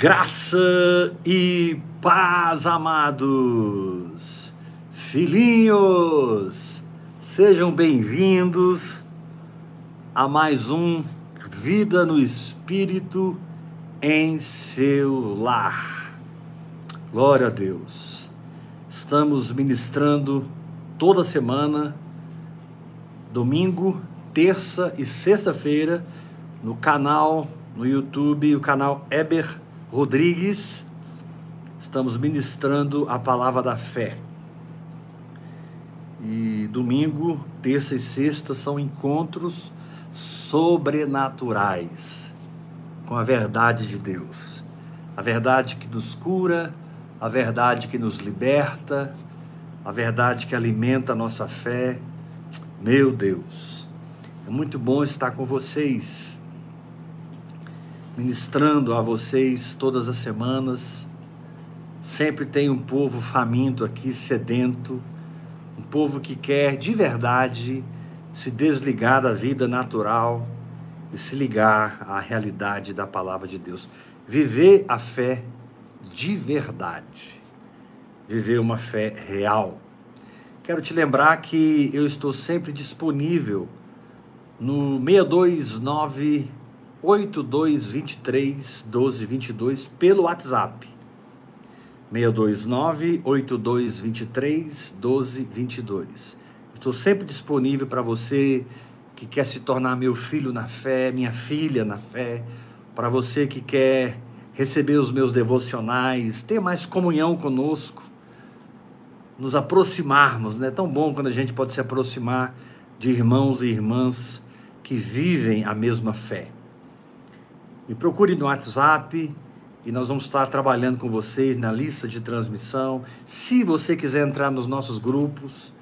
Graça e paz, amados, filhinhos, sejam bem-vindos a mais um Vida no Espírito em seu lar. Glória a Deus. Estamos ministrando toda semana, domingo, terça e sexta-feira, no canal no YouTube, o canal Eber Rodrigues, estamos ministrando a palavra da fé. E domingo, terça e sexta são encontros sobrenaturais com a verdade de Deus. A verdade que nos cura, a verdade que nos liberta, a verdade que alimenta a nossa fé. Meu Deus, é muito bom estar com vocês ministrando a vocês todas as semanas. Sempre tem um povo faminto aqui, sedento, um povo que quer de verdade se desligar da vida natural e se ligar à realidade da palavra de Deus. Viver a fé de verdade. Viver uma fé real. Quero te lembrar que eu estou sempre disponível no 629 8223 1222 pelo WhatsApp. 629 8223 1222. Estou sempre disponível para você que quer se tornar meu filho na fé, minha filha na fé, para você que quer receber os meus devocionais, ter mais comunhão conosco, nos aproximarmos, não é tão bom quando a gente pode se aproximar de irmãos e irmãs que vivem a mesma fé. Me procure no WhatsApp e nós vamos estar trabalhando com vocês na lista de transmissão. Se você quiser entrar nos nossos grupos,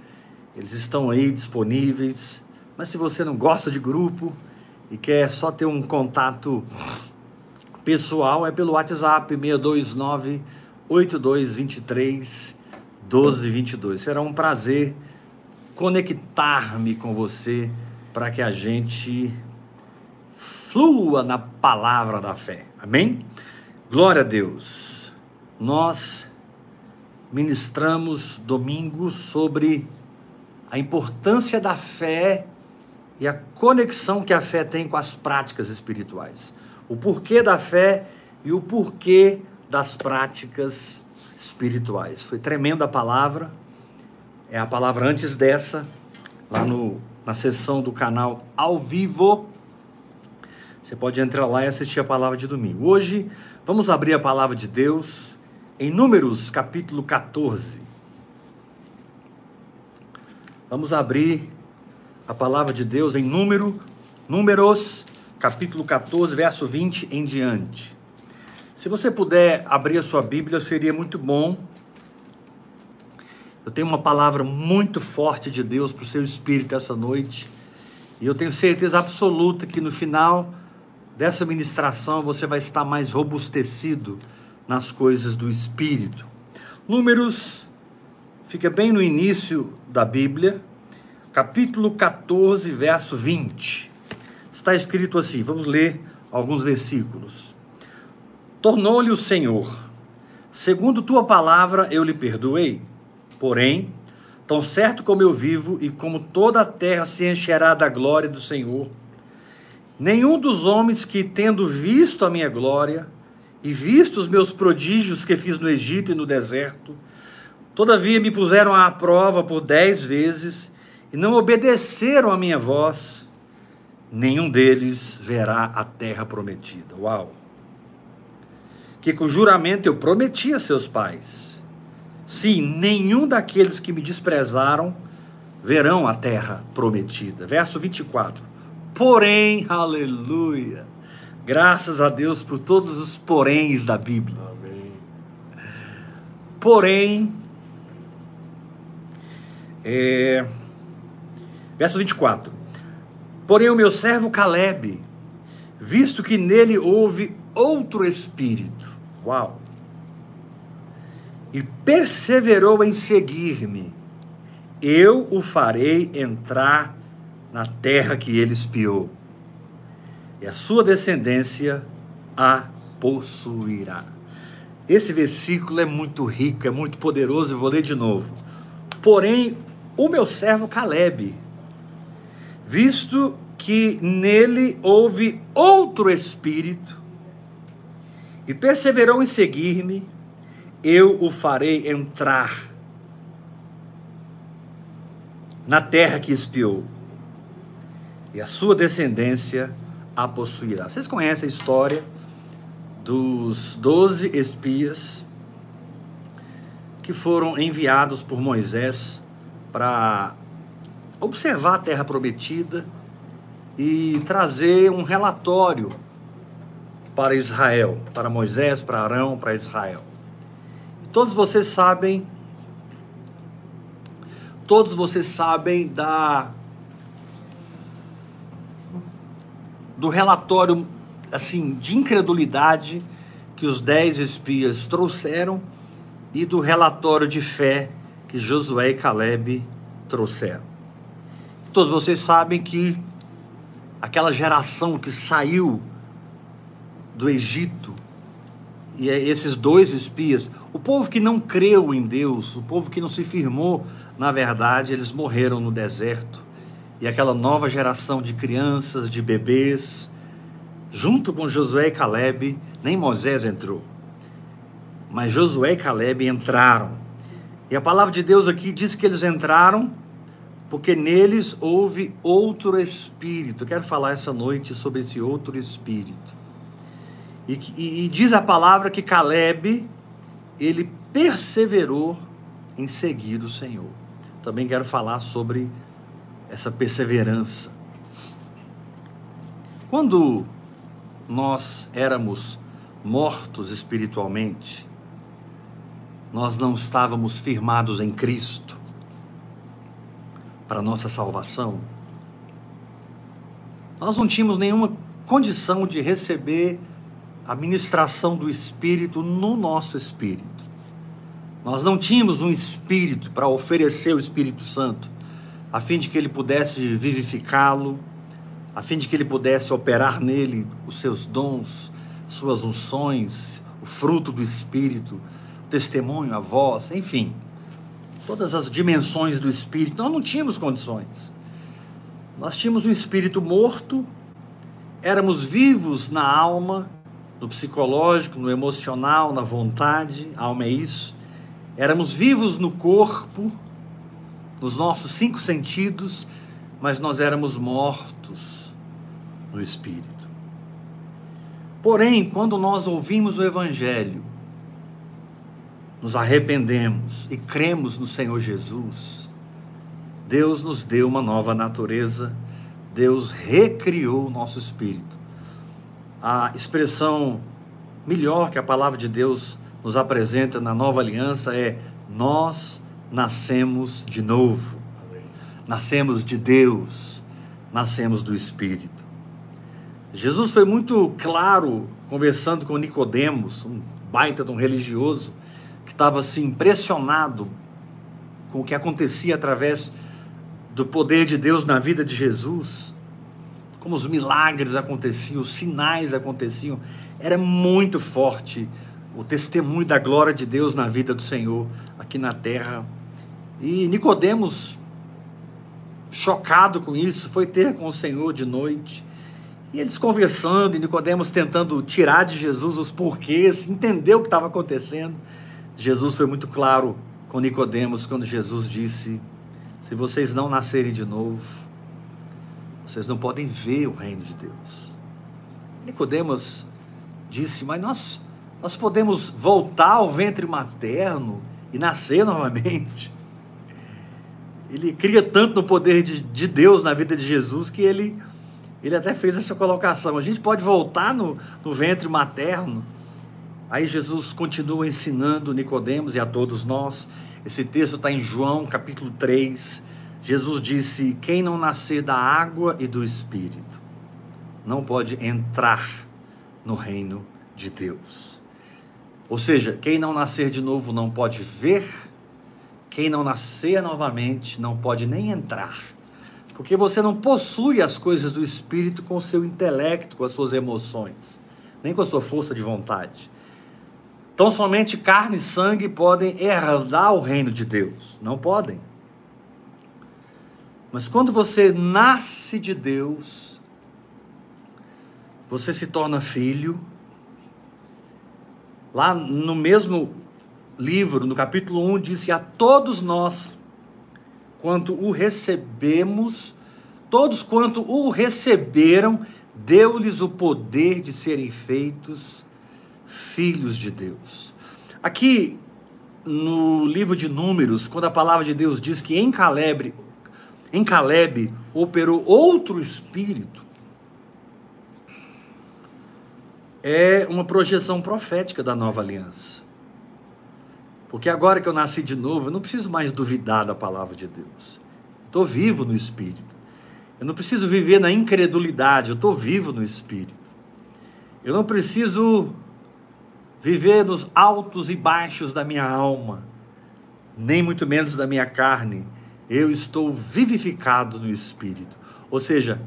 eles estão aí disponíveis. Mas se você não gosta de grupo e quer só ter um contato pessoal, é pelo WhatsApp 629 8223 1222. Será um prazer conectar-me com você para que a gente flua na palavra da fé. Amém? Glória a Deus. Nós ministramos domingo sobre a importância da fé e a conexão que a fé tem com as práticas espirituais. O porquê da fé e o porquê das práticas espirituais. Foi tremenda a palavra. É a palavra antes dessa, lá no, na sessão do canal ao vivo você pode entrar lá e assistir a palavra de domingo. Hoje vamos abrir a palavra de Deus em Números, capítulo 14. Vamos abrir a palavra de Deus em número, Números, capítulo 14, verso 20 em diante. Se você puder abrir a sua Bíblia, seria muito bom. Eu tenho uma palavra muito forte de Deus para o seu espírito essa noite. E eu tenho certeza absoluta que no final dessa ministração você vai estar mais robustecido nas coisas do Espírito. Números, fica bem no início da Bíblia, capítulo 14, verso 20. Está escrito assim, vamos ler alguns versículos. Tornou-lhe o Senhor, segundo tua palavra eu lhe perdoei, porém, tão certo como eu vivo e como toda a terra se encherá da glória do Senhor, Nenhum dos homens que, tendo visto a minha glória e visto os meus prodígios que fiz no Egito e no deserto, todavia me puseram à prova por dez vezes e não obedeceram à minha voz, nenhum deles verá a terra prometida. Uau! Que com juramento eu prometi a seus pais. Sim, nenhum daqueles que me desprezaram verão a terra prometida. Verso 24. Porém, aleluia. Graças a Deus por todos os poréns da Bíblia. Amém. Porém, é, verso 24. Porém, o meu servo Caleb, visto que nele houve outro espírito, uau, e perseverou em seguir-me, eu o farei entrar na terra que ele espiou. E a sua descendência a possuirá. Esse versículo é muito rico, é muito poderoso, eu vou ler de novo. Porém, o meu servo Caleb, visto que nele houve outro espírito, e perseverou em seguir-me, eu o farei entrar na terra que espiou, e a sua descendência a possuirá. Vocês conhecem a história dos doze espias que foram enviados por Moisés para observar a terra prometida e trazer um relatório para Israel, para Moisés, para Arão, para Israel. Todos vocês sabem, todos vocês sabem da do relatório assim de incredulidade que os dez espias trouxeram e do relatório de fé que Josué e Caleb trouxeram. Todos vocês sabem que aquela geração que saiu do Egito e é esses dois espias, o povo que não creu em Deus, o povo que não se firmou na verdade, eles morreram no deserto. E aquela nova geração de crianças, de bebês, junto com Josué e Caleb, nem Moisés entrou. Mas Josué e Caleb entraram. E a palavra de Deus aqui diz que eles entraram porque neles houve outro espírito. Quero falar essa noite sobre esse outro espírito. E, e, e diz a palavra que Caleb, ele perseverou em seguir o Senhor. Também quero falar sobre essa perseverança. Quando nós éramos mortos espiritualmente, nós não estávamos firmados em Cristo para nossa salvação, nós não tínhamos nenhuma condição de receber a ministração do Espírito no nosso espírito. Nós não tínhamos um espírito para oferecer o Espírito Santo, a fim de que ele pudesse vivificá-lo, a fim de que ele pudesse operar nele os seus dons, suas unções, o fruto do Espírito, o testemunho, a voz, enfim, todas as dimensões do Espírito. Nós não tínhamos condições. Nós tínhamos um espírito morto, éramos vivos na alma, no psicológico, no emocional, na vontade, a alma é isso. Éramos vivos no corpo, nos nossos cinco sentidos, mas nós éramos mortos no espírito. Porém, quando nós ouvimos o Evangelho, nos arrependemos e cremos no Senhor Jesus, Deus nos deu uma nova natureza, Deus recriou o nosso espírito a expressão melhor que a palavra de Deus nos apresenta na nova aliança é: nós nascemos de novo, nascemos de Deus, nascemos do Espírito. Jesus foi muito claro conversando com Nicodemos, um baita de um religioso que estava assim impressionado com o que acontecia através do poder de Deus na vida de Jesus como os milagres aconteciam, os sinais aconteciam. Era muito forte o testemunho da glória de Deus na vida do Senhor aqui na terra. E Nicodemos, chocado com isso, foi ter com o Senhor de noite. E eles conversando, e Nicodemos tentando tirar de Jesus os porquês, entender o que estava acontecendo. Jesus foi muito claro com Nicodemos quando Jesus disse: Se vocês não nascerem de novo, vocês não podem ver o reino de Deus. Nicodemos disse: Mas nós, nós podemos voltar ao ventre materno e nascer novamente. Ele cria tanto no poder de, de Deus na vida de Jesus que ele, ele até fez essa colocação. A gente pode voltar no, no ventre materno. Aí Jesus continua ensinando Nicodemos e a todos nós. Esse texto está em João capítulo 3, Jesus disse: Quem não nascer da água e do espírito não pode entrar no reino de Deus. Ou seja, quem não nascer de novo não pode ver, quem não nascer novamente não pode nem entrar. Porque você não possui as coisas do espírito com o seu intelecto, com as suas emoções. nem com a sua força de vontade. Então, somente carne e sangue podem herdar o reino de Deus. Não podem. Mas quando você nasce de Deus, você se torna filho. Lá no mesmo livro, no capítulo 1, diz que a todos nós, quanto o recebemos, todos quanto o receberam, deu-lhes o poder de serem feitos filhos de Deus. Aqui no livro de Números, quando a palavra de Deus diz que em Caleb, em Caleb operou outro espírito, é uma projeção profética da nova aliança. Porque agora que eu nasci de novo, eu não preciso mais duvidar da palavra de Deus. Estou vivo no Espírito. Eu não preciso viver na incredulidade, eu estou vivo no Espírito. Eu não preciso viver nos altos e baixos da minha alma, nem muito menos da minha carne. Eu estou vivificado no Espírito. Ou seja,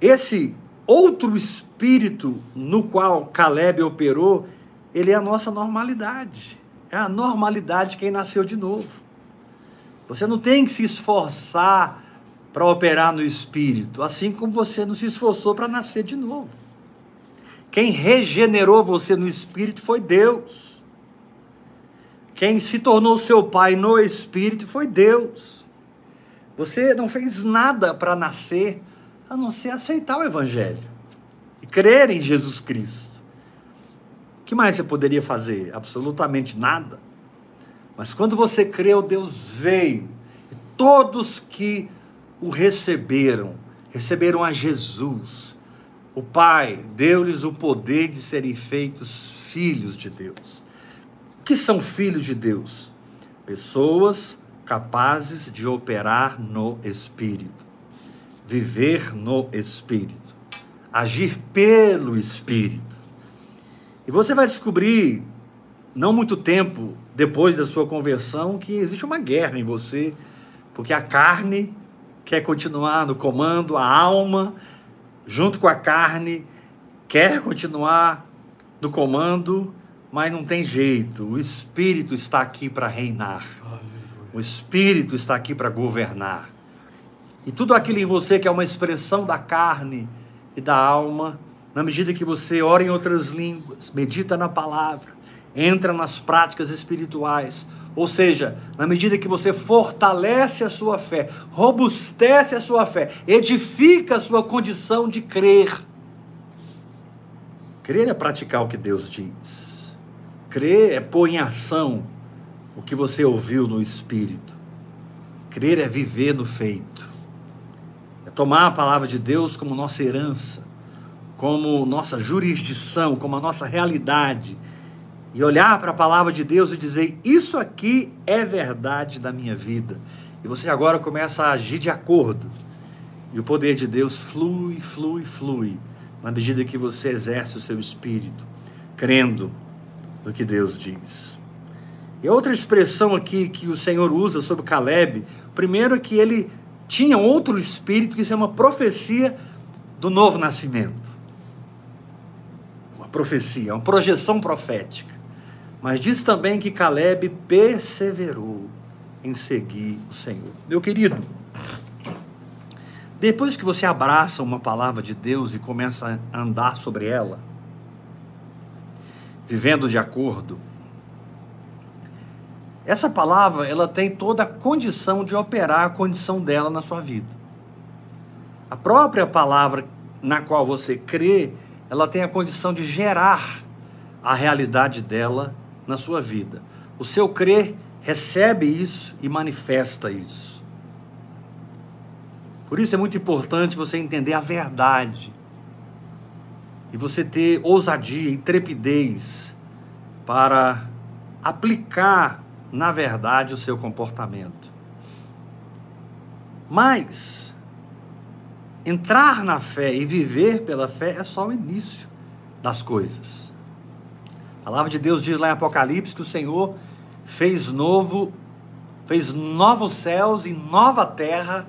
esse outro Espírito no qual Caleb operou, ele é a nossa normalidade. É a normalidade de quem nasceu de novo. Você não tem que se esforçar para operar no espírito, assim como você não se esforçou para nascer de novo. Quem regenerou você no espírito foi Deus. Quem se tornou seu pai no espírito foi Deus. Você não fez nada para nascer a não ser aceitar o evangelho e crer em Jesus Cristo que mais você poderia fazer? Absolutamente nada. Mas quando você creu, Deus veio. E todos que o receberam, receberam a Jesus. O Pai deu-lhes o poder de serem feitos filhos de Deus. O que são filhos de Deus? Pessoas capazes de operar no Espírito, viver no Espírito, agir pelo Espírito. E você vai descobrir, não muito tempo depois da sua conversão, que existe uma guerra em você, porque a carne quer continuar no comando, a alma, junto com a carne, quer continuar no comando, mas não tem jeito. O Espírito está aqui para reinar. O Espírito está aqui para governar. E tudo aquilo em você que é uma expressão da carne e da alma, na medida que você ora em outras línguas, medita na palavra, entra nas práticas espirituais, ou seja, na medida que você fortalece a sua fé, robustece a sua fé, edifica a sua condição de crer. Crer é praticar o que Deus diz. Crer é pôr em ação o que você ouviu no Espírito. Crer é viver no feito. É tomar a palavra de Deus como nossa herança como nossa jurisdição, como a nossa realidade, e olhar para a palavra de Deus e dizer: Isso aqui é verdade da minha vida. E você agora começa a agir de acordo. E o poder de Deus flui, flui, flui, na medida que você exerce o seu espírito, crendo no que Deus diz. E outra expressão aqui que o Senhor usa sobre Caleb, primeiro é que ele tinha outro espírito, que isso é uma profecia do novo nascimento profecia, uma projeção profética. Mas diz também que Caleb perseverou em seguir o Senhor. Meu querido, depois que você abraça uma palavra de Deus e começa a andar sobre ela, vivendo de acordo, essa palavra ela tem toda a condição de operar a condição dela na sua vida. A própria palavra na qual você crê, ela tem a condição de gerar a realidade dela na sua vida. O seu crer recebe isso e manifesta isso. Por isso é muito importante você entender a verdade e você ter ousadia e trepidez para aplicar na verdade o seu comportamento. Mas entrar na fé e viver pela fé é só o início das coisas. A palavra de Deus diz lá em Apocalipse que o Senhor fez novo, fez novos céus e nova terra.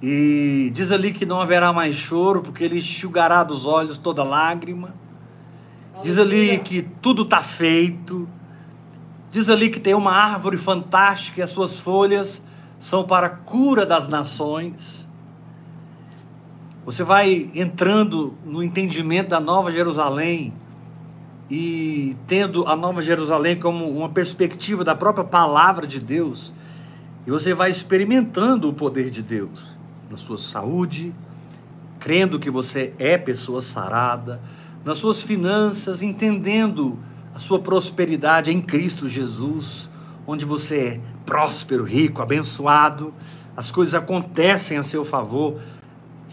E diz ali que não haverá mais choro, porque ele enxugará dos olhos toda lágrima. Diz ali que tudo está feito. Diz ali que tem uma árvore fantástica e as suas folhas são para a cura das nações. Você vai entrando no entendimento da Nova Jerusalém e tendo a Nova Jerusalém como uma perspectiva da própria palavra de Deus, e você vai experimentando o poder de Deus na sua saúde, crendo que você é pessoa sarada, nas suas finanças, entendendo a sua prosperidade em Cristo Jesus, onde você é próspero, rico, abençoado, as coisas acontecem a seu favor,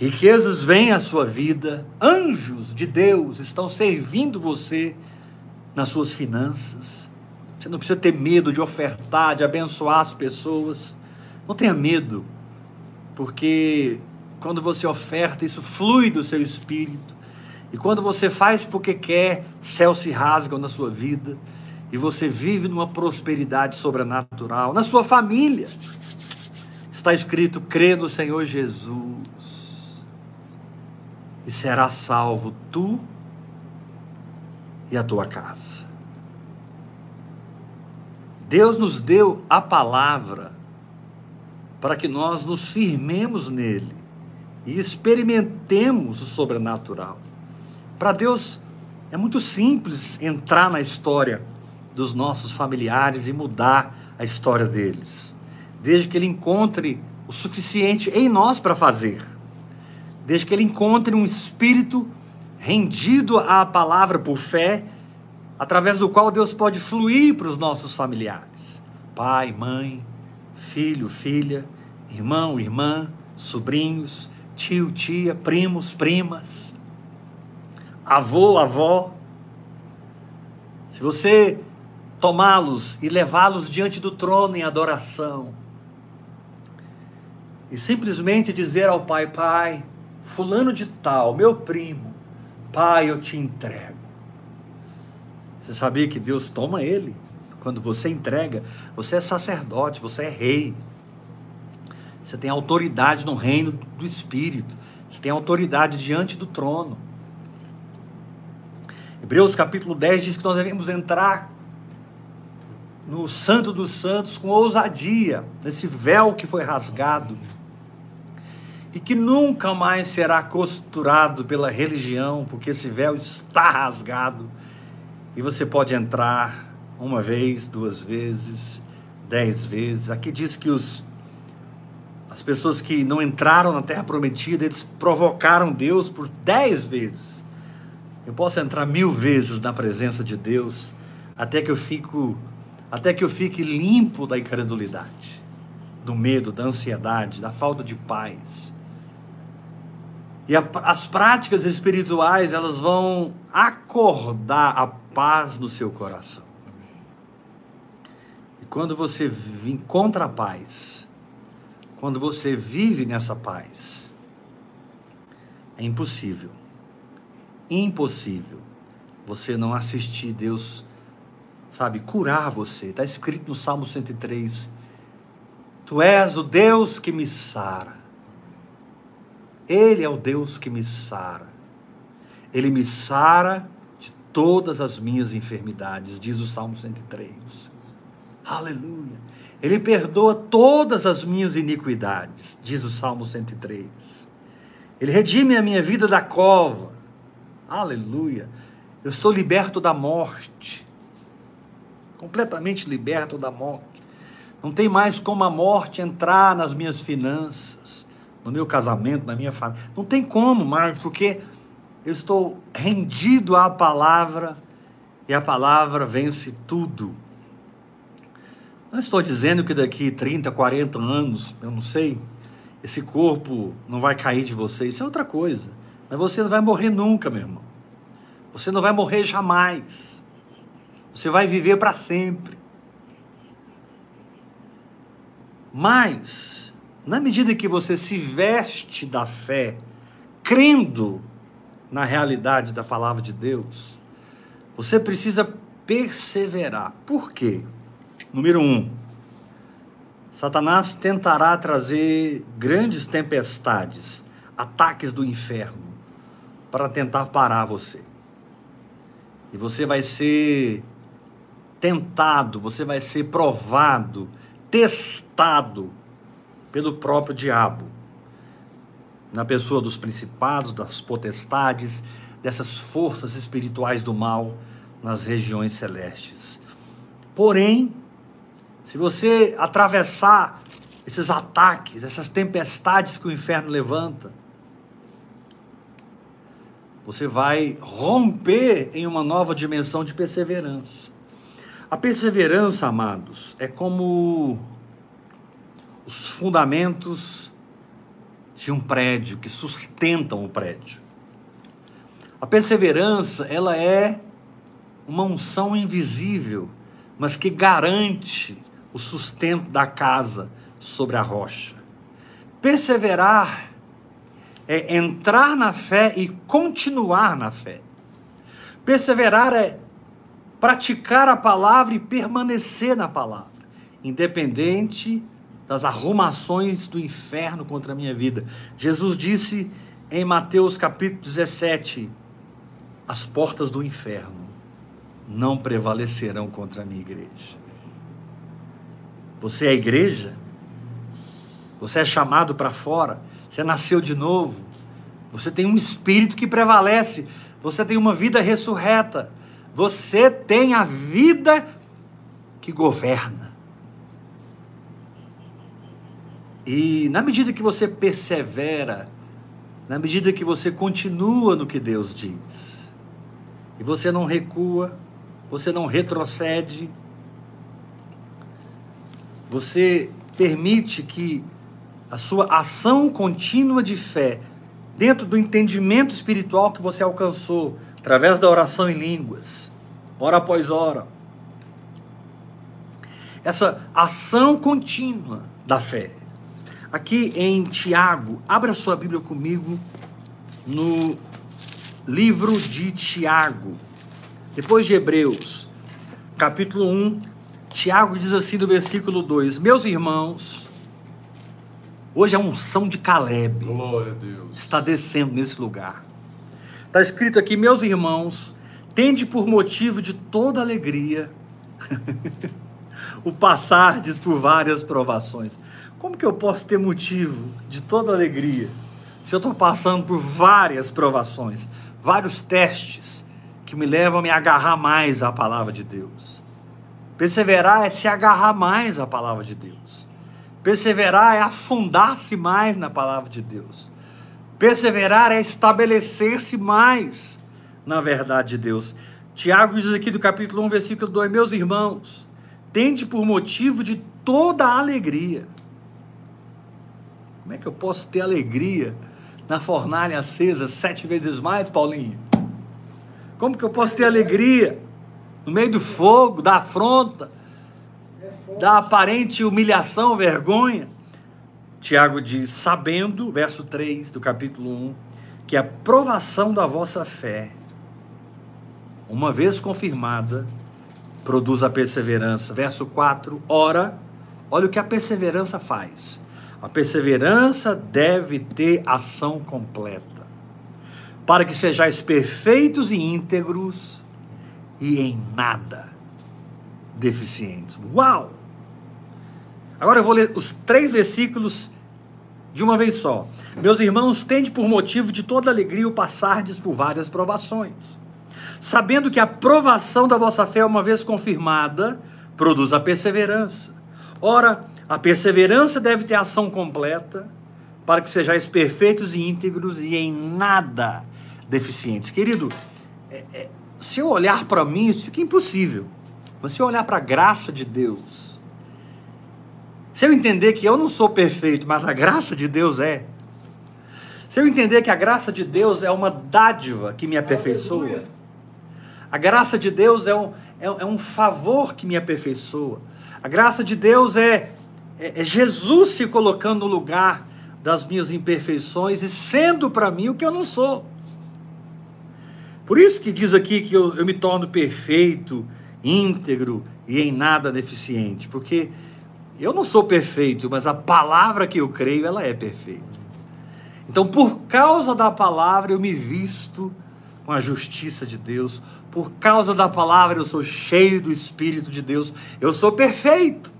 riquezas vêm à sua vida, anjos de Deus estão servindo você nas suas finanças. Você não precisa ter medo de ofertar, de abençoar as pessoas. Não tenha medo, porque quando você oferta, isso flui do seu espírito. E quando você faz porque quer, céus se rasgam na sua vida. E você vive numa prosperidade sobrenatural. Na sua família. Está escrito: crê no Senhor Jesus. E será salvo tu e a tua casa. Deus nos deu a palavra para que nós nos firmemos nele e experimentemos o sobrenatural. Para Deus é muito simples entrar na história dos nossos familiares e mudar a história deles, desde que Ele encontre o suficiente em nós para fazer, desde que Ele encontre um espírito rendido à palavra por fé, através do qual Deus pode fluir para os nossos familiares, pai, mãe, filho, filha, irmão, irmã, sobrinhos, tio, tia, primos, primas, avô, avó. Se você tomá-los e levá-los diante do trono em adoração, e simplesmente dizer ao pai: Pai, Fulano de Tal, meu primo, Pai, eu te entrego. Você sabia que Deus toma ele? Quando você entrega, você é sacerdote, você é rei. Você tem autoridade no reino do Espírito. Você tem autoridade diante do trono. Hebreus capítulo 10 diz que nós devemos entrar no Santo dos Santos com ousadia, nesse véu que foi rasgado e que nunca mais será costurado pela religião, porque esse véu está rasgado e você pode entrar uma vez, duas vezes, dez vezes. Aqui diz que os as pessoas que não entraram na terra prometida, eles provocaram Deus por dez vezes. Eu posso entrar mil vezes na presença de Deus até que eu fico, até que eu fique limpo da incredulidade, do medo, da ansiedade, da falta de paz. E a, as práticas espirituais, elas vão acordar a paz no seu coração. E quando você encontra a paz, quando você vive nessa paz, é impossível, impossível você não assistir Deus, sabe, curar você. Está escrito no Salmo 103: Tu és o Deus que me sara. Ele é o Deus que me sara. Ele me sara de todas as minhas enfermidades, diz o Salmo 103. Aleluia. Ele perdoa todas as minhas iniquidades, diz o Salmo 103. Ele redime a minha vida da cova. Aleluia. Eu estou liberto da morte. Completamente liberto da morte. Não tem mais como a morte entrar nas minhas finanças, no meu casamento, na minha família. Não tem como mais, porque eu estou rendido à palavra e a palavra vence tudo. Não estou dizendo que daqui 30, 40 anos, eu não sei, esse corpo não vai cair de você. Isso é outra coisa. Mas você não vai morrer nunca, meu irmão. Você não vai morrer jamais. Você vai viver para sempre. Mas, na medida que você se veste da fé, crendo na realidade da palavra de Deus, você precisa perseverar. Por quê? Número um, Satanás tentará trazer grandes tempestades, ataques do inferno, para tentar parar você. E você vai ser tentado, você vai ser provado, testado pelo próprio diabo. Na pessoa dos principados, das potestades, dessas forças espirituais do mal nas regiões celestes. Porém, se você atravessar esses ataques, essas tempestades que o inferno levanta, você vai romper em uma nova dimensão de perseverança. A perseverança, amados, é como os fundamentos de um prédio que sustentam o prédio. A perseverança, ela é uma unção invisível, mas que garante o sustento da casa sobre a rocha. Perseverar é entrar na fé e continuar na fé. Perseverar é praticar a palavra e permanecer na palavra, independente das arrumações do inferno contra a minha vida. Jesus disse em Mateus capítulo 17: As portas do inferno não prevalecerão contra a minha igreja. Você é a igreja? Você é chamado para fora? Você nasceu de novo? Você tem um espírito que prevalece? Você tem uma vida ressurreta? Você tem a vida que governa. E na medida que você persevera, na medida que você continua no que Deus diz, e você não recua, você não retrocede, você permite que a sua ação contínua de fé, dentro do entendimento espiritual que você alcançou, através da oração em línguas, hora após hora, essa ação contínua da fé. Aqui em Tiago, abra sua Bíblia comigo no livro de Tiago. Depois de Hebreus, capítulo 1, Tiago diz assim no versículo 2: Meus irmãos, hoje a unção de Caleb está descendo nesse lugar. Está escrito aqui: Meus irmãos, tende por motivo de toda alegria o passardes por várias provações. Como que eu posso ter motivo de toda alegria se eu estou passando por várias provações, vários testes? que me levam a me agarrar mais à palavra de Deus. Perseverar é se agarrar mais à palavra de Deus. Perseverar é afundar-se mais na palavra de Deus. Perseverar é estabelecer-se mais na verdade de Deus. Tiago diz aqui do capítulo 1, versículo 2: Meus irmãos, tende por motivo de toda alegria. Como é que eu posso ter alegria na fornalha acesa sete vezes mais, Paulinho? Como que eu posso ter alegria no meio do fogo, da afronta, da aparente humilhação, vergonha? Tiago diz: sabendo, verso 3 do capítulo 1, que a provação da vossa fé, uma vez confirmada, produz a perseverança. Verso 4, ora, olha o que a perseverança faz. A perseverança deve ter ação completa para que sejais perfeitos e íntegros e em nada deficientes. Uau! Agora eu vou ler os três versículos de uma vez só. Meus irmãos, tende por motivo de toda alegria o passardes por várias provações, sabendo que a provação da vossa fé, uma vez confirmada, produz a perseverança. Ora, a perseverança deve ter ação completa, para que sejais perfeitos e íntegros e em nada deficientes. Querido, é, é, se eu olhar para mim, isso fica impossível. Mas se eu olhar para a graça de Deus, se eu entender que eu não sou perfeito, mas a graça de Deus é, se eu entender que a graça de Deus é uma dádiva que me aperfeiçoa, a graça de Deus é um, é, é um favor que me aperfeiçoa, a graça de Deus é, é, é Jesus se colocando no lugar das minhas imperfeições e sendo para mim o que eu não sou. Por isso que diz aqui que eu, eu me torno perfeito, íntegro e em nada deficiente, porque eu não sou perfeito, mas a palavra que eu creio, ela é perfeita. Então, por causa da palavra, eu me visto com a justiça de Deus. Por causa da palavra, eu sou cheio do Espírito de Deus. Eu sou perfeito.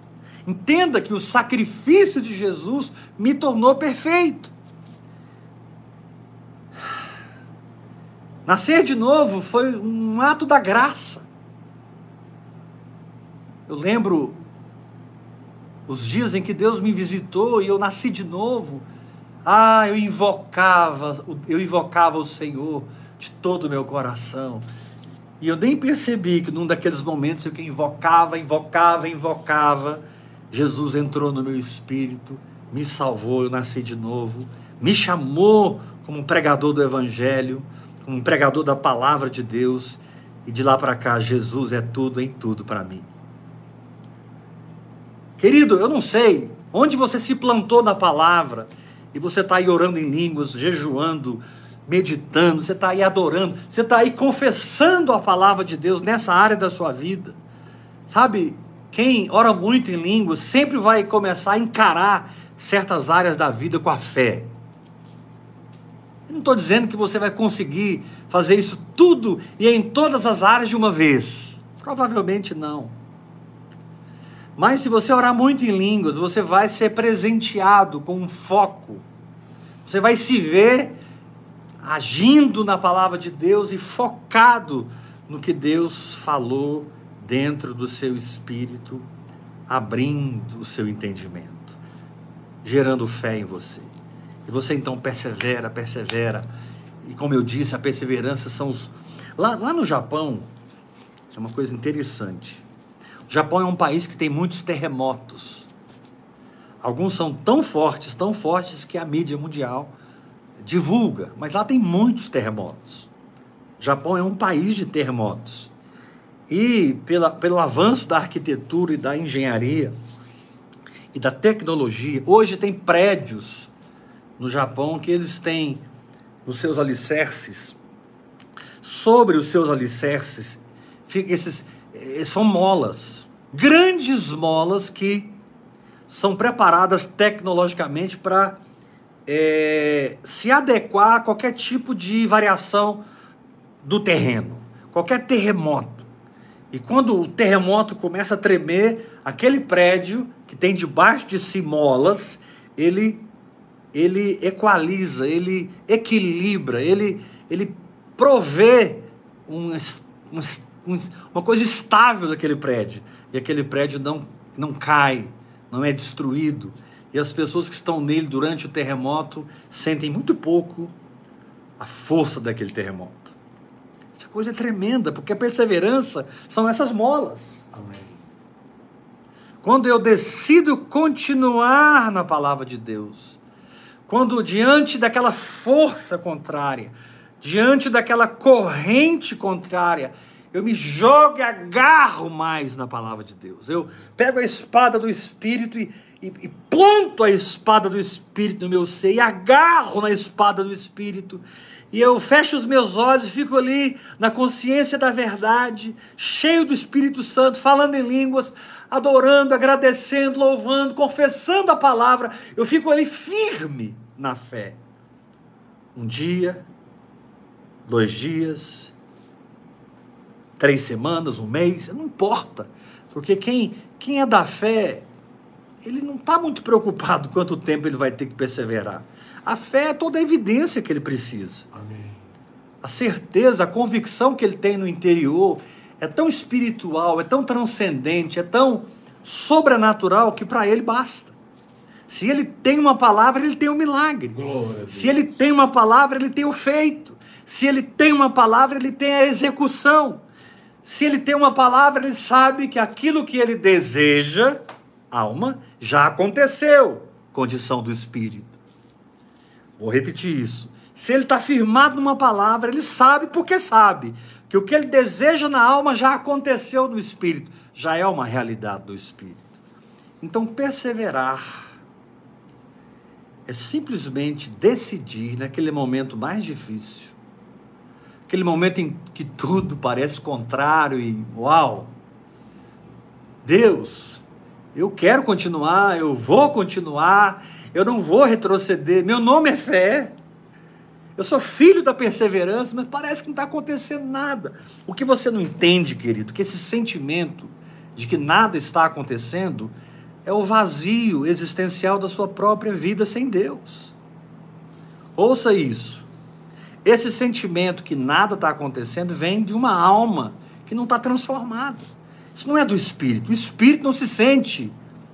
Entenda que o sacrifício de Jesus me tornou perfeito. Nascer de novo foi um ato da graça. Eu lembro os dias em que Deus me visitou e eu nasci de novo. Ah, eu invocava, eu invocava o Senhor de todo o meu coração. E eu nem percebi que num daqueles momentos eu que invocava, invocava, invocava, Jesus entrou no meu espírito, me salvou, eu nasci de novo, me chamou como um pregador do evangelho, como um pregador da palavra de Deus, e de lá para cá Jesus é tudo em tudo para mim. Querido, eu não sei onde você se plantou na palavra e você está aí orando em línguas, jejuando, meditando, você está aí adorando, você está aí confessando a palavra de Deus nessa área da sua vida. Sabe, quem ora muito em línguas sempre vai começar a encarar certas áreas da vida com a fé. Eu não estou dizendo que você vai conseguir fazer isso tudo e em todas as áreas de uma vez. Provavelmente não. Mas se você orar muito em línguas, você vai ser presenteado com um foco. Você vai se ver agindo na palavra de Deus e focado no que Deus falou dentro do seu espírito, abrindo o seu entendimento, gerando fé em você. E você então persevera, persevera. E como eu disse, a perseverança são os. Lá, lá no Japão, é uma coisa interessante. O Japão é um país que tem muitos terremotos. Alguns são tão fortes, tão fortes que a mídia mundial divulga, mas lá tem muitos terremotos. O Japão é um país de terremotos. E pela, pelo avanço da arquitetura e da engenharia e da tecnologia, hoje tem prédios no Japão que eles têm nos seus alicerces, sobre os seus alicerces, esses, eh, são molas, grandes molas que são preparadas tecnologicamente para é, se adequar a qualquer tipo de variação do terreno, qualquer terremoto. E quando o terremoto começa a tremer, aquele prédio que tem debaixo de si molas, ele, ele equaliza, ele equilibra, ele, ele provê um, um, um, uma coisa estável daquele prédio. E aquele prédio não, não cai, não é destruído e as pessoas que estão nele durante o terremoto sentem muito pouco a força daquele terremoto. Coisa é tremenda, porque a perseverança são essas molas. Amém. Quando eu decido continuar na palavra de Deus, quando diante daquela força contrária, diante daquela corrente contrária, eu me jogo e agarro mais na palavra de Deus. Eu pego a espada do Espírito e, e, e planto a espada do Espírito no meu ser, e agarro na espada do Espírito, e eu fecho os meus olhos, fico ali na consciência da verdade, cheio do Espírito Santo, falando em línguas, adorando, agradecendo, louvando, confessando a palavra, eu fico ali firme na fé. Um dia, dois dias, três semanas, um mês, não importa. Porque quem, quem é da fé ele não está muito preocupado quanto tempo ele vai ter que perseverar. A fé é toda a evidência que ele precisa. Amém. A certeza, a convicção que ele tem no interior é tão espiritual, é tão transcendente, é tão sobrenatural que para ele basta. Se ele tem uma palavra, ele tem o um milagre. Se ele tem uma palavra, ele tem o feito. Se ele tem uma palavra, ele tem a execução. Se ele tem uma palavra, ele sabe que aquilo que ele deseja, alma, já aconteceu. Condição do espírito. Vou repetir isso. Se ele está firmado numa palavra, ele sabe porque sabe que o que ele deseja na alma já aconteceu no espírito, já é uma realidade do espírito. Então, perseverar é simplesmente decidir naquele momento mais difícil, aquele momento em que tudo parece contrário e uau, Deus eu quero continuar, eu vou continuar, eu não vou retroceder. Meu nome é fé. Eu sou filho da perseverança, mas parece que não está acontecendo nada. O que você não entende, querido, que esse sentimento de que nada está acontecendo é o vazio existencial da sua própria vida sem Deus. Ouça isso. Esse sentimento que nada está acontecendo vem de uma alma que não está transformada. Isso não é do espírito. O espírito não se sente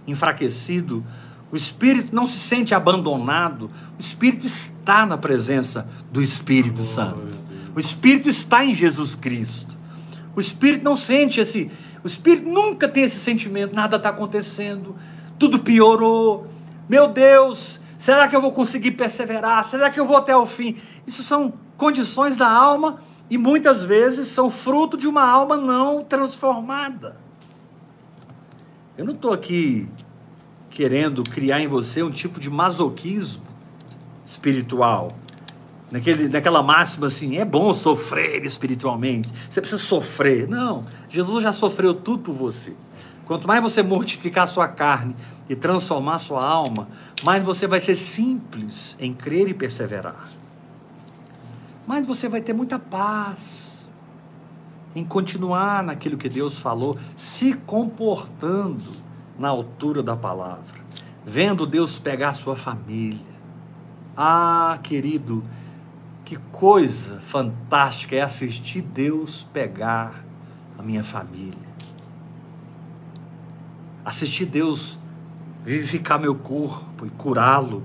enfraquecido o espírito não se sente abandonado, o espírito está na presença do Espírito Santo. O espírito está em Jesus Cristo. O espírito não sente esse, o espírito nunca tem esse sentimento, nada está acontecendo, tudo piorou. Meu Deus, será que eu vou conseguir perseverar? Será que eu vou até o fim? Isso são condições da alma e muitas vezes são fruto de uma alma não transformada. Eu não estou aqui querendo criar em você um tipo de masoquismo espiritual. Naquele, naquela máxima assim, é bom sofrer espiritualmente, você precisa sofrer. Não, Jesus já sofreu tudo por você. Quanto mais você mortificar sua carne e transformar sua alma, mais você vai ser simples em crer e perseverar. Mais você vai ter muita paz em continuar naquilo que Deus falou, se comportando na altura da palavra, vendo Deus pegar sua família. Ah, querido, que coisa fantástica é assistir Deus pegar a minha família. Assistir Deus vivificar meu corpo e curá-lo.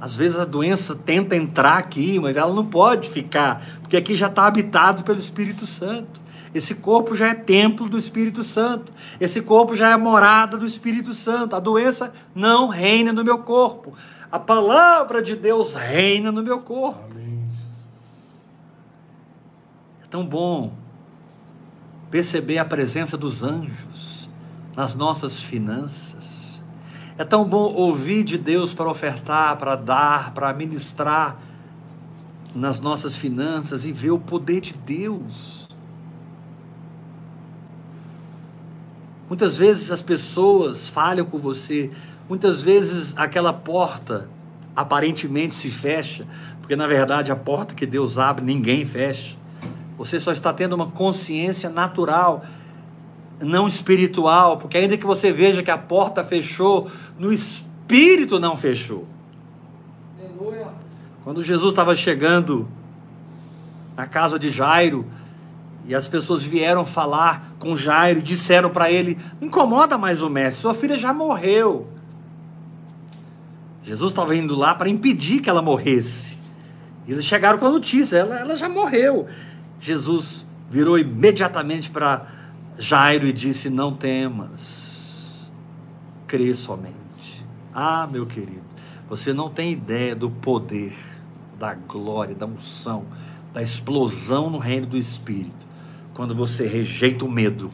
Às vezes a doença tenta entrar aqui, mas ela não pode ficar, porque aqui já está habitado pelo Espírito Santo. Esse corpo já é templo do Espírito Santo. Esse corpo já é morada do Espírito Santo. A doença não reina no meu corpo. A palavra de Deus reina no meu corpo. Amém. É tão bom perceber a presença dos anjos nas nossas finanças. É tão bom ouvir de Deus para ofertar, para dar, para ministrar nas nossas finanças e ver o poder de Deus Muitas vezes as pessoas falham com você, muitas vezes aquela porta aparentemente se fecha, porque na verdade a porta que Deus abre ninguém fecha. Você só está tendo uma consciência natural, não espiritual, porque ainda que você veja que a porta fechou, no espírito não fechou. Quando Jesus estava chegando na casa de Jairo, e as pessoas vieram falar com Jairo disseram para ele: incomoda mais o mestre, sua filha já morreu. Jesus estava indo lá para impedir que ela morresse. E eles chegaram com a notícia: ela, ela já morreu. Jesus virou imediatamente para Jairo e disse: Não temas, crê somente. Ah, meu querido, você não tem ideia do poder, da glória, da unção, da explosão no reino do Espírito quando você rejeita o medo.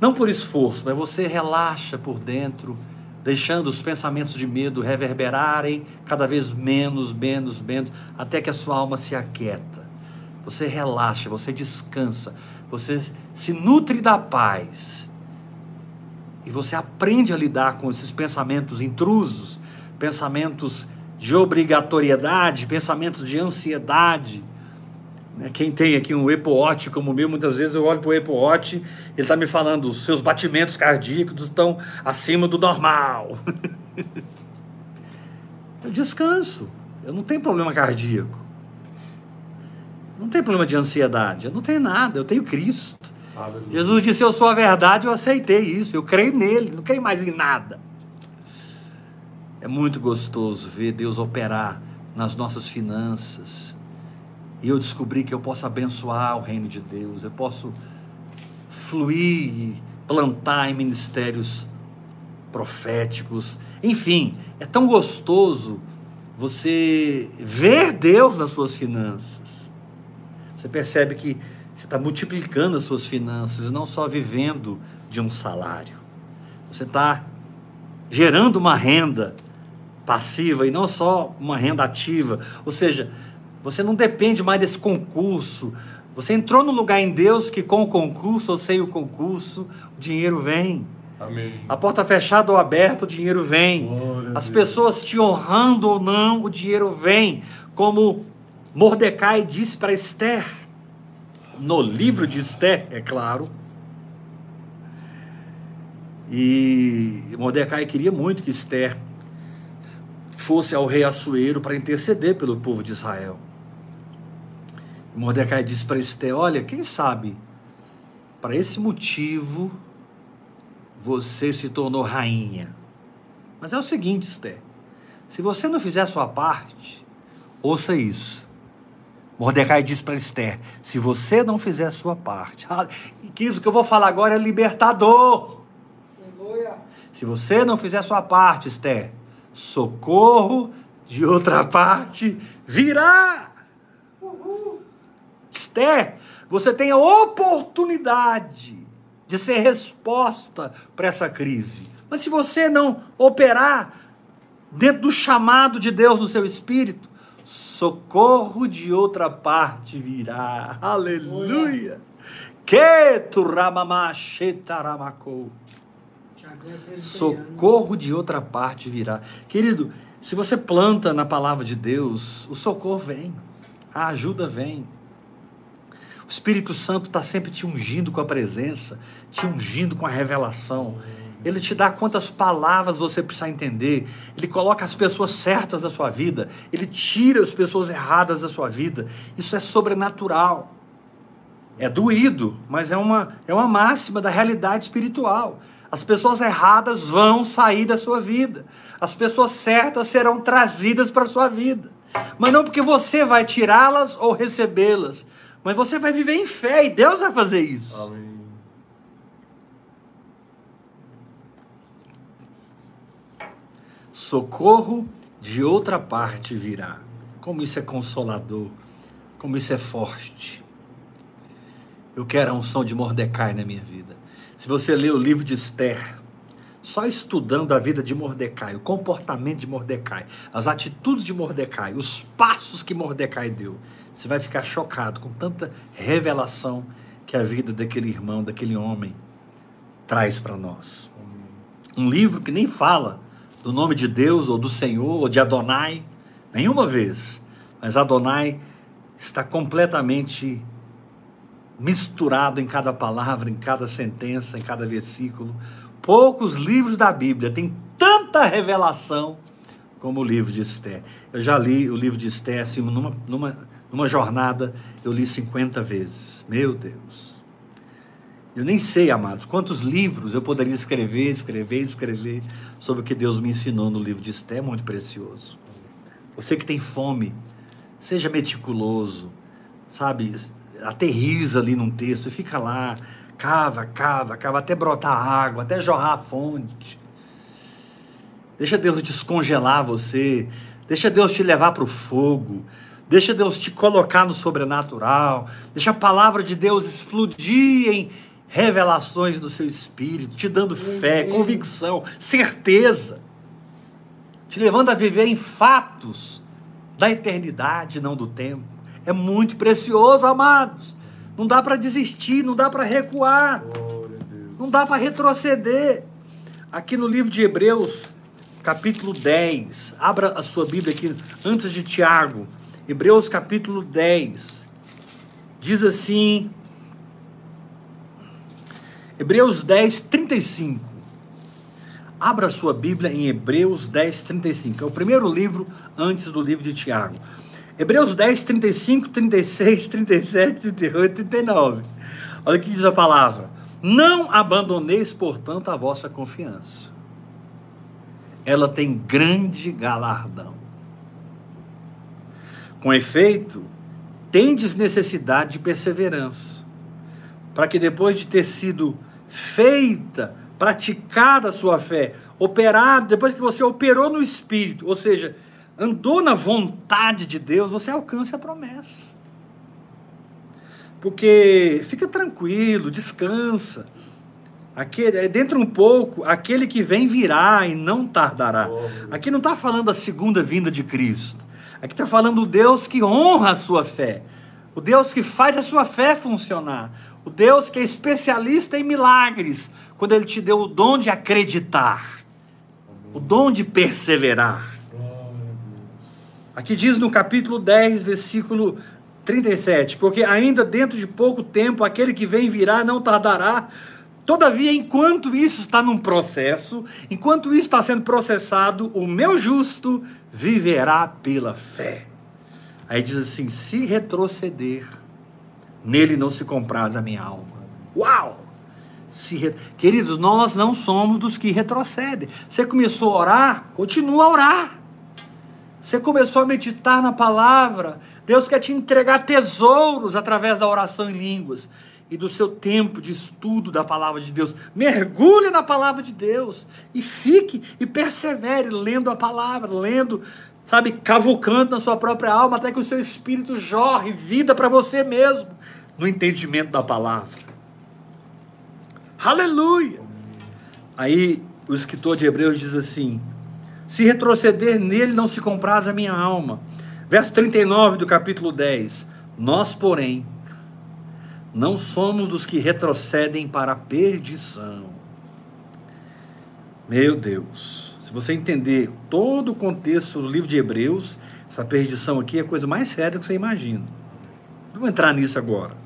Não por esforço, mas você relaxa por dentro, deixando os pensamentos de medo reverberarem cada vez menos, menos, menos, até que a sua alma se aquieta. Você relaxa, você descansa, você se nutre da paz. E você aprende a lidar com esses pensamentos intrusos, pensamentos de obrigatoriedade, pensamentos de ansiedade? Quem tem aqui um EPOT como o meu, muitas vezes eu olho para o EPOT, ele está me falando, os seus batimentos cardíacos estão acima do normal. eu descanso, eu não tenho problema cardíaco. Não tenho problema de ansiedade, eu não tenho nada, eu tenho Cristo. Aleluia. Jesus disse: Eu sou a verdade, eu aceitei isso, eu creio nele, não creio mais em nada. É muito gostoso ver Deus operar nas nossas finanças, e eu descobri que eu posso abençoar o reino de Deus, eu posso fluir e plantar em ministérios proféticos. Enfim, é tão gostoso você ver Deus nas suas finanças. Você percebe que você está multiplicando as suas finanças, não só vivendo de um salário. Você está gerando uma renda passiva e não só uma renda ativa. Ou seja, você não depende mais desse concurso. Você entrou no lugar em Deus que com o concurso ou sem o concurso, o dinheiro vem. Amém. A porta fechada ou aberta, o dinheiro vem. As pessoas te honrando ou não, o dinheiro vem. Como Mordecai disse para Esther, no livro de Esther, é claro. E Mordecai queria muito que Esther fosse ao rei Assuero para interceder pelo povo de Israel. E Mordecai disse para Esther: Olha, quem sabe, para esse motivo, você se tornou rainha. Mas é o seguinte, Esther: se você não fizer a sua parte, ouça isso. Mordecai diz para Esther: se você não fizer a sua parte, ah, querido, o que eu vou falar agora é libertador. Se você não fizer a sua parte, Esther, socorro de outra parte virá. Esther, você tem a oportunidade de ser resposta para essa crise. Mas se você não operar dentro do chamado de Deus no seu espírito, socorro de outra parte virá. Aleluia. Que tu Socorro de outra parte virá. Querido, se você planta na palavra de Deus, o socorro vem, a ajuda vem. O Espírito Santo está sempre te ungindo com a presença, te ungindo com a revelação. Ele te dá quantas palavras você precisa entender. Ele coloca as pessoas certas da sua vida. Ele tira as pessoas erradas da sua vida. Isso é sobrenatural. É doído, mas é uma, é uma máxima da realidade espiritual. As pessoas erradas vão sair da sua vida. As pessoas certas serão trazidas para a sua vida. Mas não porque você vai tirá-las ou recebê-las, mas você vai viver em fé e Deus vai fazer isso. Amém. Socorro de outra parte virá. Como isso é consolador, como isso é forte. Eu quero a unção de Mordecai na minha vida. Se você ler o livro de Esther, só estudando a vida de Mordecai, o comportamento de Mordecai, as atitudes de Mordecai, os passos que Mordecai deu, você vai ficar chocado com tanta revelação que a vida daquele irmão, daquele homem, traz para nós. Um livro que nem fala do nome de Deus, ou do Senhor, ou de Adonai, nenhuma vez, mas Adonai está completamente misturado em cada palavra, em cada sentença, em cada versículo. Poucos livros da Bíblia têm tanta revelação como o livro de Esther. Eu já li o livro de Esther, assim, numa, numa, numa jornada, eu li 50 vezes. Meu Deus. Eu nem sei, amados, quantos livros eu poderia escrever, escrever, escrever sobre o que Deus me ensinou no livro de Esther, é muito precioso. Você que tem fome, seja meticuloso, sabe? aterriza ali num texto fica lá, cava, cava, cava, até brotar água, até jorrar a fonte. Deixa Deus descongelar você, deixa Deus te levar para o fogo, deixa Deus te colocar no sobrenatural, deixa a palavra de Deus explodir em revelações do seu espírito, te dando fé, convicção, certeza, te levando a viver em fatos da eternidade, não do tempo. É muito precioso, amados. Não dá para desistir, não dá para recuar. Não dá para retroceder. Aqui no livro de Hebreus, capítulo 10. Abra a sua Bíblia aqui antes de Tiago. Hebreus capítulo 10. Diz assim: Hebreus 10, 35. Abra a sua Bíblia em Hebreus 10, 35. É o primeiro livro antes do livro de Tiago. Hebreus 10, 35, 36, 37, 38, 39. Olha o que diz a palavra. Não abandoneis, portanto, a vossa confiança. Ela tem grande galardão. Com efeito, tendes necessidade de perseverança, para que depois de ter sido feita, praticada a sua fé, operado, depois que você operou no Espírito, ou seja, andou na vontade de Deus, você alcança a promessa. Porque fica tranquilo, descansa. Aquele, é, dentro um pouco, aquele que vem virá e não tardará. Aqui não está falando da segunda vinda de Cristo. Aqui está falando do Deus que honra a sua fé. O Deus que faz a sua fé funcionar. O Deus que é especialista em milagres, quando Ele te deu o dom de acreditar, o dom de perseverar. Aqui diz no capítulo 10, versículo 37, porque ainda dentro de pouco tempo aquele que vem virá não tardará. Todavia, enquanto isso está num processo, enquanto isso está sendo processado, o meu justo viverá pela fé. Aí diz assim: se retroceder, nele não se compraz a minha alma. Uau! Re... Queridos, nós não somos dos que retrocedem. Você começou a orar, continua a orar. Você começou a meditar na palavra. Deus quer te entregar tesouros através da oração em línguas e do seu tempo de estudo da palavra de Deus. Mergulhe na palavra de Deus e fique e persevere lendo a palavra, lendo, sabe, cavucando na sua própria alma até que o seu espírito jorre vida para você mesmo no entendimento da palavra. Aleluia! Aí o escritor de Hebreus diz assim: Se retroceder nele, não se compraz a minha alma. Verso 39 do capítulo 10: Nós, porém, não somos dos que retrocedem para a perdição. Meu Deus, se você entender todo o contexto do livro de Hebreus, essa perdição aqui é a coisa mais séria que você imagina. Não vou entrar nisso agora.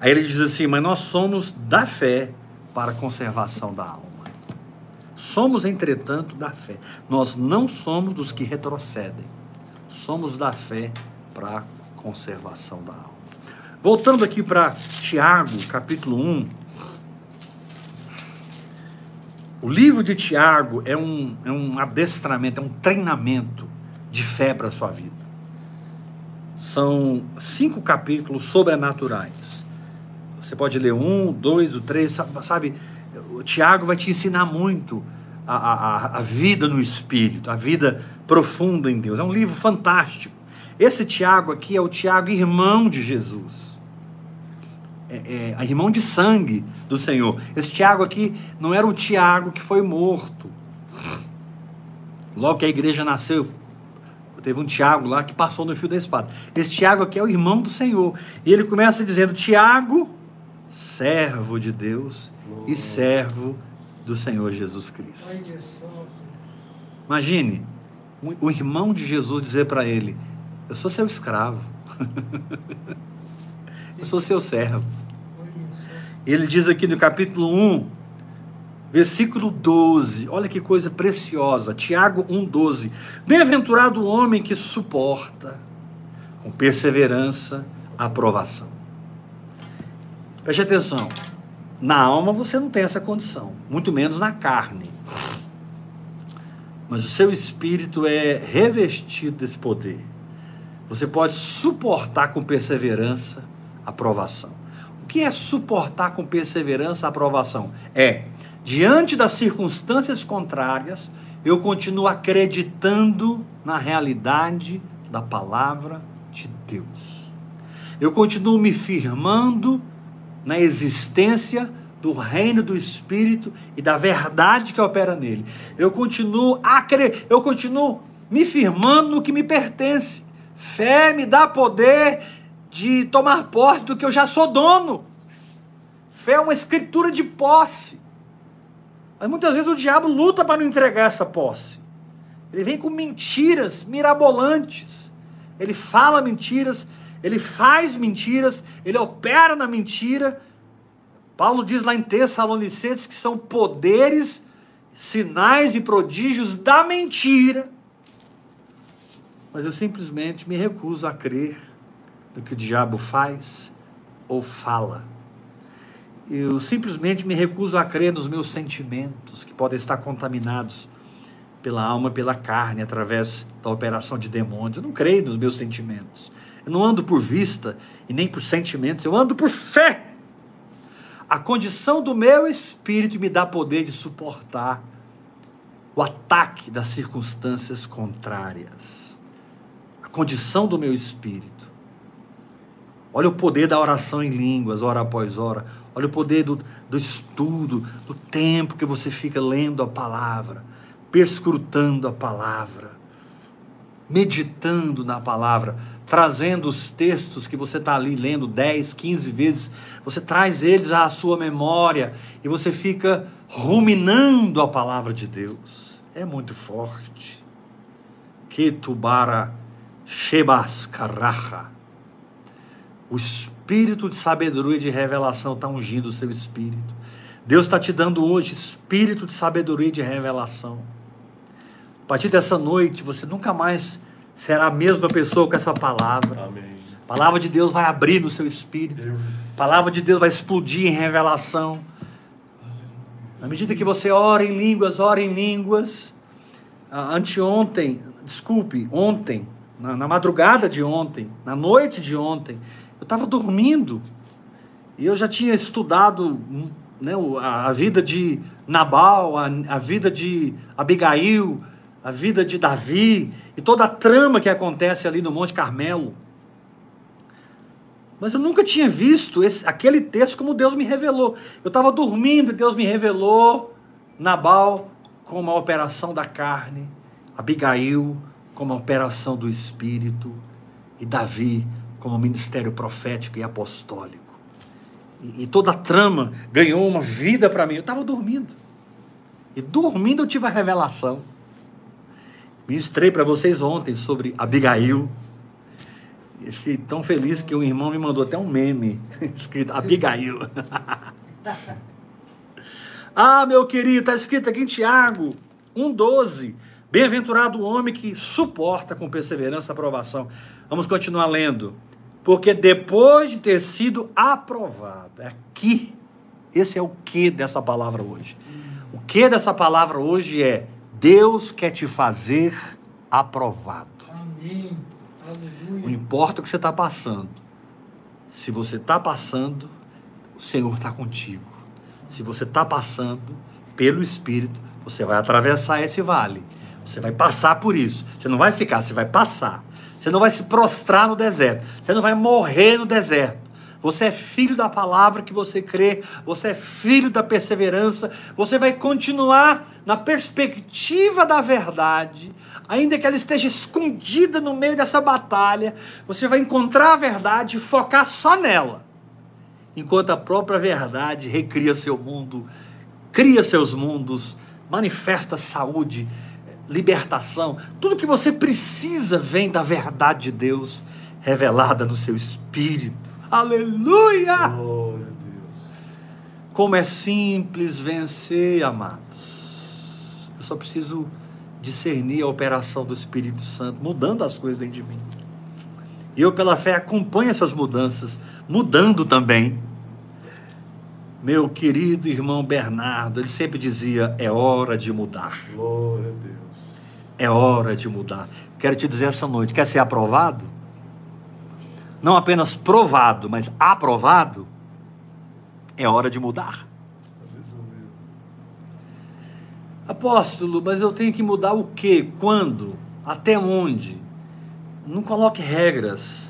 Aí ele diz assim: Mas nós somos da fé para a conservação da alma. Somos, entretanto, da fé. Nós não somos dos que retrocedem. Somos da fé para a conservação da alma. Voltando aqui para Tiago, capítulo 1. O livro de Tiago é um, é um adestramento, é um treinamento de fé para a sua vida. São cinco capítulos sobrenaturais. Você pode ler um, dois, o três, sabe? O Tiago vai te ensinar muito a, a, a vida no Espírito, a vida profunda em Deus. É um livro fantástico. Esse Tiago aqui é o Tiago, irmão de Jesus. É, é, irmão de sangue do Senhor. Esse Tiago aqui não era o Tiago que foi morto. Logo que a igreja nasceu, teve um Tiago lá que passou no fio da espada. Esse Tiago aqui é o irmão do Senhor. E ele começa dizendo: Tiago, servo de Deus e servo do Senhor Jesus Cristo. Imagine o irmão de Jesus dizer para ele: Eu sou seu escravo, eu sou seu servo. Ele diz aqui no capítulo 1, versículo 12, olha que coisa preciosa, Tiago 1,12: Bem-aventurado o homem que suporta com perseverança a aprovação. Preste atenção. Na alma você não tem essa condição, muito menos na carne. Mas o seu espírito é revestido desse poder. Você pode suportar com perseverança a provação. O que é suportar com perseverança a provação? É, diante das circunstâncias contrárias, eu continuo acreditando na realidade da palavra de Deus. Eu continuo me firmando na existência do reino do Espírito e da verdade que opera nele. Eu continuo a crer, eu continuo me firmando no que me pertence. Fé me dá poder de tomar posse do que eu já sou dono. Fé é uma escritura de posse. Mas muitas vezes o diabo luta para não entregar essa posse. Ele vem com mentiras mirabolantes. Ele fala mentiras ele faz mentiras, ele opera na mentira. Paulo diz lá em Tessalonicenses que são poderes, sinais e prodígios da mentira. Mas eu simplesmente me recuso a crer no que o diabo faz ou fala. Eu simplesmente me recuso a crer nos meus sentimentos, que podem estar contaminados pela alma, pela carne, através da operação de demônios. Eu não creio nos meus sentimentos. Eu não ando por vista e nem por sentimentos, eu ando por fé. A condição do meu espírito me dá poder de suportar o ataque das circunstâncias contrárias. A condição do meu espírito. Olha o poder da oração em línguas, hora após hora. Olha o poder do, do estudo, do tempo que você fica lendo a palavra, perscrutando a palavra meditando na palavra, trazendo os textos que você está ali lendo 10, 15 vezes, você traz eles à sua memória e você fica ruminando a palavra de Deus. É muito forte. Que tubara shebas karaha. O espírito de sabedoria e de revelação está ungindo o seu espírito. Deus está te dando hoje espírito de sabedoria e de revelação. A partir dessa noite, você nunca mais será a mesma pessoa com essa palavra. Amém. A palavra de Deus vai abrir no seu espírito. Deus. A palavra de Deus vai explodir em revelação. Na medida que você ora em línguas, ora em línguas. Anteontem, desculpe, ontem, na, na madrugada de ontem, na noite de ontem, eu estava dormindo. E eu já tinha estudado né, a, a vida de Nabal, a, a vida de Abigail, a vida de Davi e toda a trama que acontece ali no Monte Carmelo. Mas eu nunca tinha visto esse, aquele texto como Deus me revelou. Eu estava dormindo e Deus me revelou Nabal como a operação da carne, Abigail como a operação do espírito e Davi como ministério profético e apostólico. E, e toda a trama ganhou uma vida para mim. Eu estava dormindo. E dormindo eu tive a revelação. Ministrei para vocês ontem sobre Abigail. E fiquei tão feliz que um irmão me mandou até um meme escrito Abigail. ah, meu querido, está escrito aqui em Tiago 1,12. Bem-aventurado o homem que suporta com perseverança a aprovação. Vamos continuar lendo. Porque depois de ter sido aprovado, é aqui, esse é o que dessa palavra hoje. O que dessa palavra hoje é Deus quer te fazer aprovado. Amém. Aleluia. Não importa o que você está passando. Se você está passando, o Senhor está contigo. Se você está passando pelo Espírito, você vai atravessar esse vale. Você vai passar por isso. Você não vai ficar, você vai passar. Você não vai se prostrar no deserto. Você não vai morrer no deserto. Você é filho da palavra que você crê, você é filho da perseverança, você vai continuar na perspectiva da verdade, ainda que ela esteja escondida no meio dessa batalha, você vai encontrar a verdade e focar só nela. Enquanto a própria verdade recria seu mundo, cria seus mundos, manifesta saúde, libertação, tudo que você precisa vem da verdade de Deus revelada no seu espírito. Aleluia! Glória a Deus. Como é simples vencer, amados. Eu só preciso discernir a operação do Espírito Santo, mudando as coisas dentro de mim. E eu, pela fé, acompanho essas mudanças, mudando também. Meu querido irmão Bernardo, ele sempre dizia: é hora de mudar. Glória a Deus. É hora de mudar. Quero te dizer essa noite: quer ser aprovado? Não apenas provado, mas aprovado, é hora de mudar. Apóstolo, mas eu tenho que mudar o que? Quando? Até onde? Não coloque regras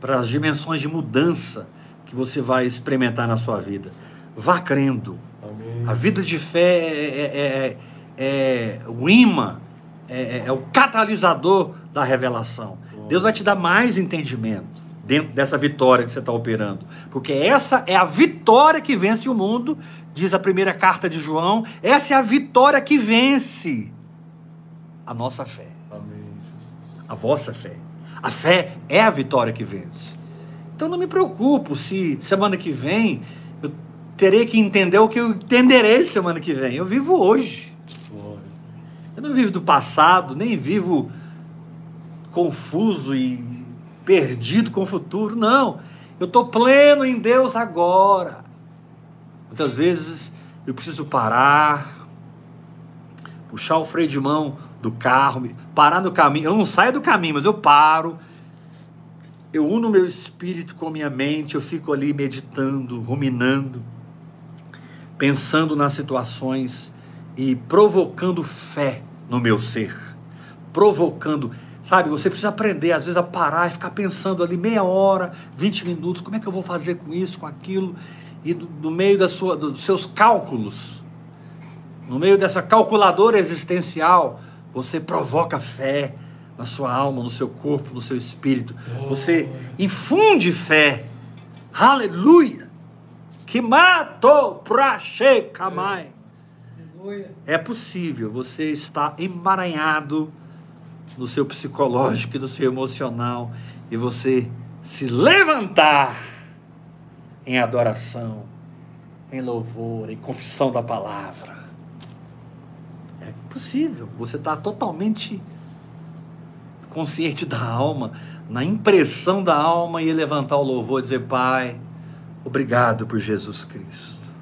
para as dimensões de mudança que você vai experimentar na sua vida. Vá crendo. Amém. A vida de fé é, é, é, é o imã, é, é o catalisador da revelação. Deus vai te dar mais entendimento dentro dessa vitória que você está operando. Porque essa é a vitória que vence o mundo, diz a primeira carta de João. Essa é a vitória que vence a nossa fé. Amém. A vossa fé. A fé é a vitória que vence. Então não me preocupo se semana que vem eu terei que entender o que eu entenderei semana que vem. Eu vivo hoje. Eu não vivo do passado, nem vivo confuso e perdido com o futuro. Não. Eu estou pleno em Deus agora. Muitas vezes eu preciso parar, puxar o freio de mão do carro, parar no caminho. Eu não saio do caminho, mas eu paro. Eu uno meu espírito com minha mente, eu fico ali meditando, ruminando, pensando nas situações e provocando fé no meu ser. Provocando Sabe, você precisa aprender, às vezes, a parar e ficar pensando ali meia hora, 20 minutos, como é que eu vou fazer com isso, com aquilo, e no meio da sua, dos seus cálculos, no meio dessa calculadora existencial, você provoca fé. na sua alma, no seu corpo, no seu espírito. Você infunde fé. Aleluia! Que matou praxe camai. É possível você estar emaranhado no seu psicológico e no seu emocional e você se levantar em adoração, em louvor, em confissão da palavra. É possível. Você está totalmente consciente da alma, na impressão da alma e levantar o louvor e dizer: Pai, obrigado por Jesus Cristo.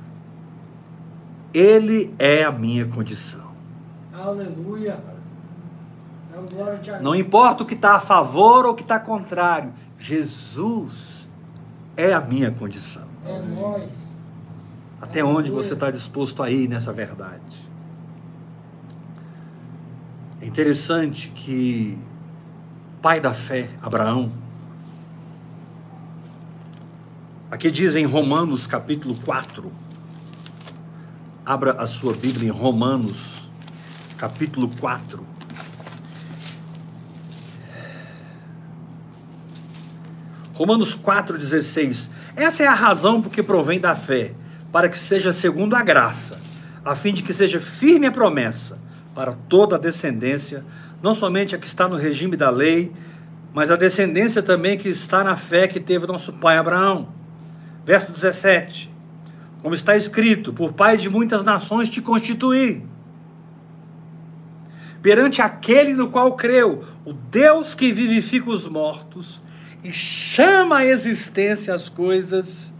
Ele é a minha condição. Aleluia. Não importa o que está a favor ou o que está contrário, Jesus é a minha condição. É nós. Até onde você está disposto a ir nessa verdade? É interessante que pai da fé, Abraão, aqui diz em Romanos capítulo 4, abra a sua Bíblia em Romanos capítulo 4. Romanos 4,16. Essa é a razão porque provém da fé, para que seja segundo a graça, a fim de que seja firme a promessa para toda a descendência não somente a que está no regime da lei, mas a descendência também que está na fé que teve nosso pai Abraão. Verso 17: Como está escrito, por pai de muitas nações te constituí. Perante aquele no qual creu, o Deus que vivifica os mortos e chama à existência as coisas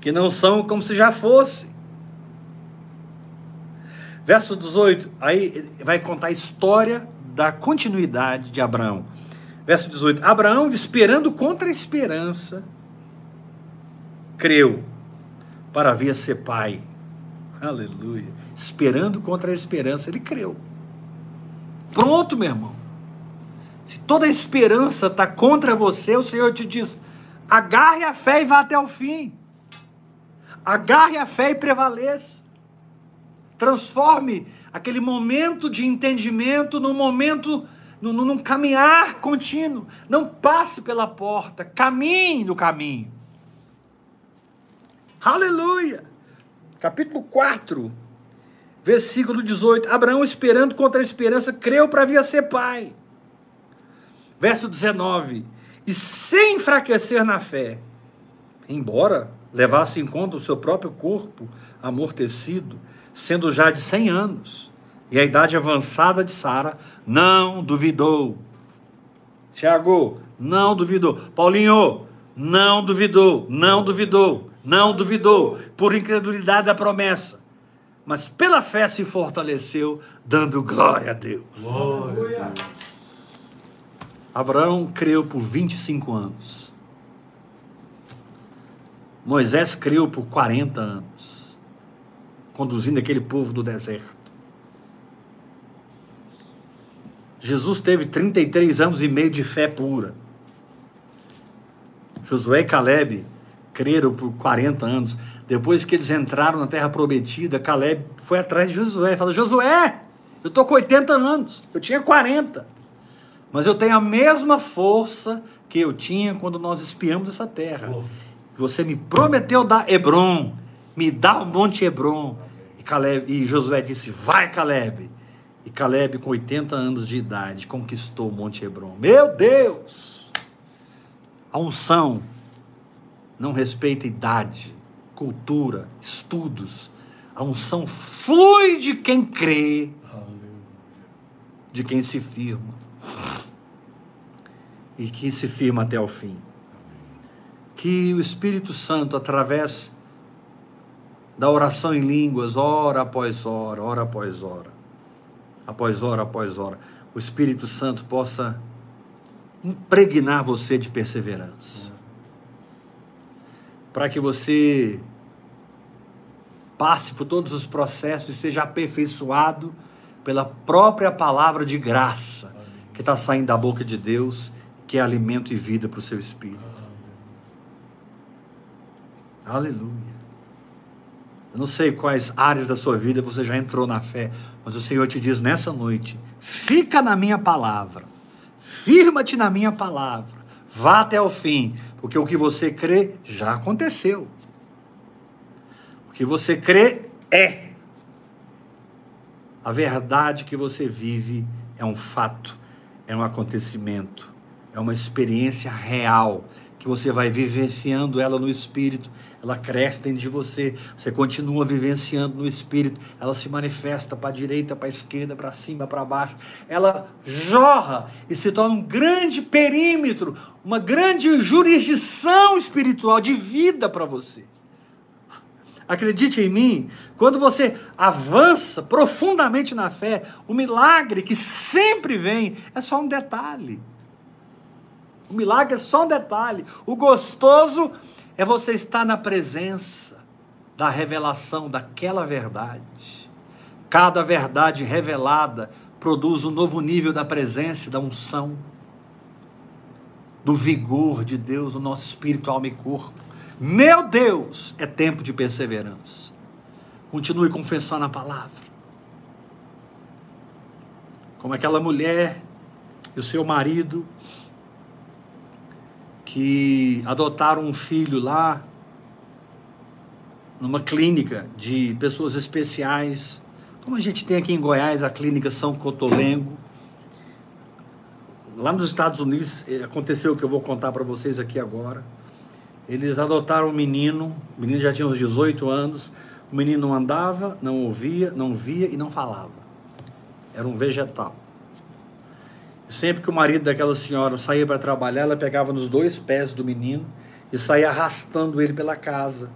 que não são como se já fossem Verso 18, aí vai contar a história da continuidade de Abraão. Verso 18: Abraão, esperando contra a esperança, creu para vir a ser pai. Aleluia. Esperando contra a esperança, ele creu. Pronto, meu irmão. Se toda esperança está contra você, o Senhor te diz: agarre a fé e vá até o fim. Agarre a fé e prevaleça. Transforme aquele momento de entendimento num momento, num, num caminhar contínuo. Não passe pela porta, caminhe no caminho. Aleluia! Capítulo 4, versículo 18. Abraão, esperando contra a esperança, creu para vir a ser pai. Verso 19. E sem enfraquecer na fé, embora levasse em conta o seu próprio corpo amortecido, sendo já de 100 anos, e a idade avançada de Sara, não duvidou. Tiago, não duvidou. Paulinho, não duvidou, não duvidou, não duvidou, por incredulidade da promessa. Mas pela fé se fortaleceu, dando glória a Deus. Glória. Abraão creu por 25 anos. Moisés creu por 40 anos conduzindo aquele povo do deserto. Jesus teve 33 anos e meio de fé pura. Josué e Caleb creram por 40 anos. Depois que eles entraram na terra prometida, Caleb foi atrás de Josué e falou: Josué, eu estou com 80 anos, eu tinha 40, mas eu tenho a mesma força que eu tinha quando nós espiamos essa terra. Você me prometeu dar Hebron, me dá o Monte Hebron. Caleb, e Josué disse: Vai, Caleb. E Caleb, com 80 anos de idade, conquistou o Monte Hebron. Meu Deus! A unção não respeita idade, cultura, estudos. A unção flui de quem crê, de quem se firma. E que se firma até o fim. Que o Espírito Santo, através da oração em línguas, hora após hora, hora após hora, após hora após hora, o Espírito Santo possa impregnar você de perseverança. Para que você passe por todos os processos e seja aperfeiçoado pela própria palavra de graça que está saindo da boca de Deus, que é alimento e vida para o seu espírito. Aleluia. Eu não sei quais áreas da sua vida você já entrou na fé, mas o Senhor te diz nessa noite: fica na minha palavra, firma-te na minha palavra, vá até o fim, porque o que você crê já aconteceu. O que você crê é. A verdade que você vive é um fato, é um acontecimento, é uma experiência real que você vai vivenciando ela no espírito ela cresce dentro de você, você continua vivenciando no espírito, ela se manifesta para a direita, para a esquerda, para cima, para baixo, ela jorra e se torna um grande perímetro, uma grande jurisdição espiritual de vida para você. Acredite em mim, quando você avança profundamente na fé, o milagre que sempre vem é só um detalhe. O milagre é só um detalhe. O gostoso é você estar na presença da revelação daquela verdade. Cada verdade revelada produz um novo nível da presença, da unção, do vigor de Deus no nosso espírito, alma e corpo. Meu Deus, é tempo de perseverança. Continue confessando a palavra. Como aquela mulher e o seu marido que adotaram um filho lá numa clínica de pessoas especiais, como a gente tem aqui em Goiás a clínica São Cotolengo. Lá nos Estados Unidos eh, aconteceu o que eu vou contar para vocês aqui agora. Eles adotaram um menino, o menino já tinha uns 18 anos, o menino não andava, não ouvia, não via e não falava. Era um vegetal. Sempre que o marido daquela senhora saía para trabalhar, ela pegava nos dois pés do menino e saía arrastando ele pela casa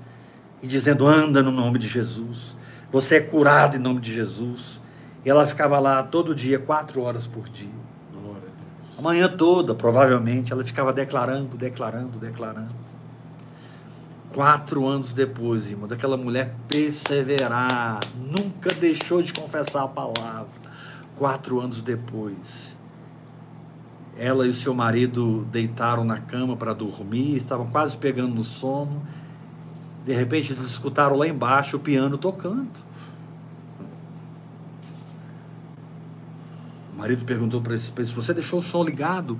e dizendo: Anda no nome de Jesus, você é curado em nome de Jesus. E ela ficava lá todo dia, quatro horas por dia. A manhã toda, provavelmente, ela ficava declarando, declarando, declarando. Quatro anos depois, irmão, daquela mulher perseverar, nunca deixou de confessar a palavra. Quatro anos depois, ela e o seu marido deitaram na cama para dormir, estavam quase pegando no sono. De repente eles escutaram lá embaixo o piano tocando. O marido perguntou para ele: Você deixou o som ligado?